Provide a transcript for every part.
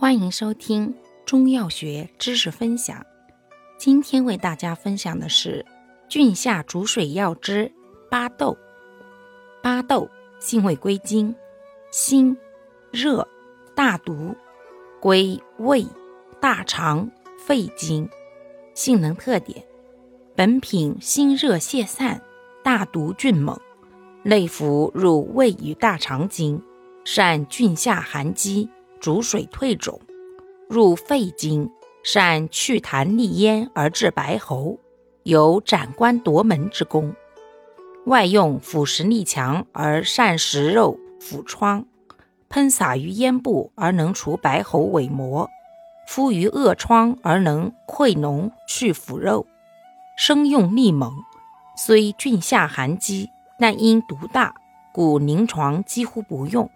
欢迎收听中药学知识分享。今天为大家分享的是郡下逐水药之巴豆。巴豆性味归经：辛、热、大毒，归胃、大肠、肺经。性能特点：本品辛热泄散，大毒峻猛，内服入胃与大肠经，善峻下寒积。逐水退肿，入肺经，善祛痰利咽而治白喉，有斩关夺门之功。外用腐蚀力强而善食肉腐疮，喷洒于咽部而能除白喉伪膜，敷于恶疮而能溃脓去腐肉。生用力猛，虽峻下寒积，但因毒大，故临床几乎不用。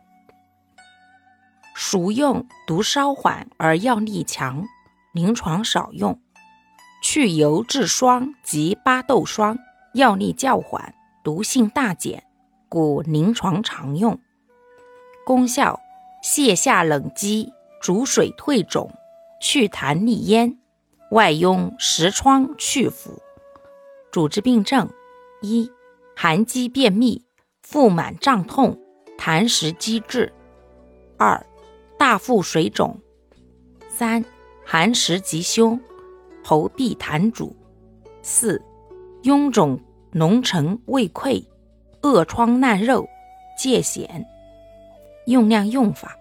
熟用毒稍缓而药力强，临床少用。去油治霜及巴豆霜药力较缓，毒性大减，故临床常用。功效：泻下冷积，逐水退肿，祛痰利咽，外用石疮去腐。主治病症：一、寒积便秘、腹满胀痛、痰湿积滞；二、大腹水肿，三寒食急胸，喉痹痰阻，四臃肿脓沉胃溃，恶疮烂肉，疥癣。用量用法：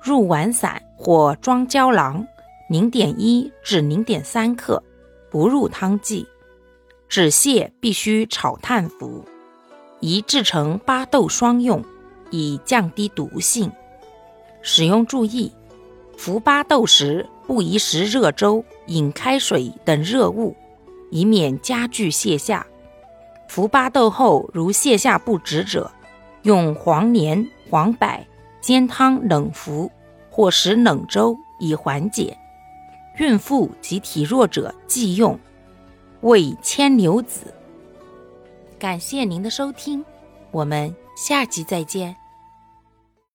入丸散或装胶囊，零点一至零点三克，不入汤剂。止泻必须炒炭服。宜制成巴豆霜用，以降低毒性。使用注意：服巴豆时不宜食热粥、饮开水等热物，以免加剧泻下。服巴豆后如泻下不止者，用黄连、黄柏煎汤冷服，或食冷粥以缓解。孕妇及体弱者忌用。为牵牛子。感谢您的收听，我们下集再见。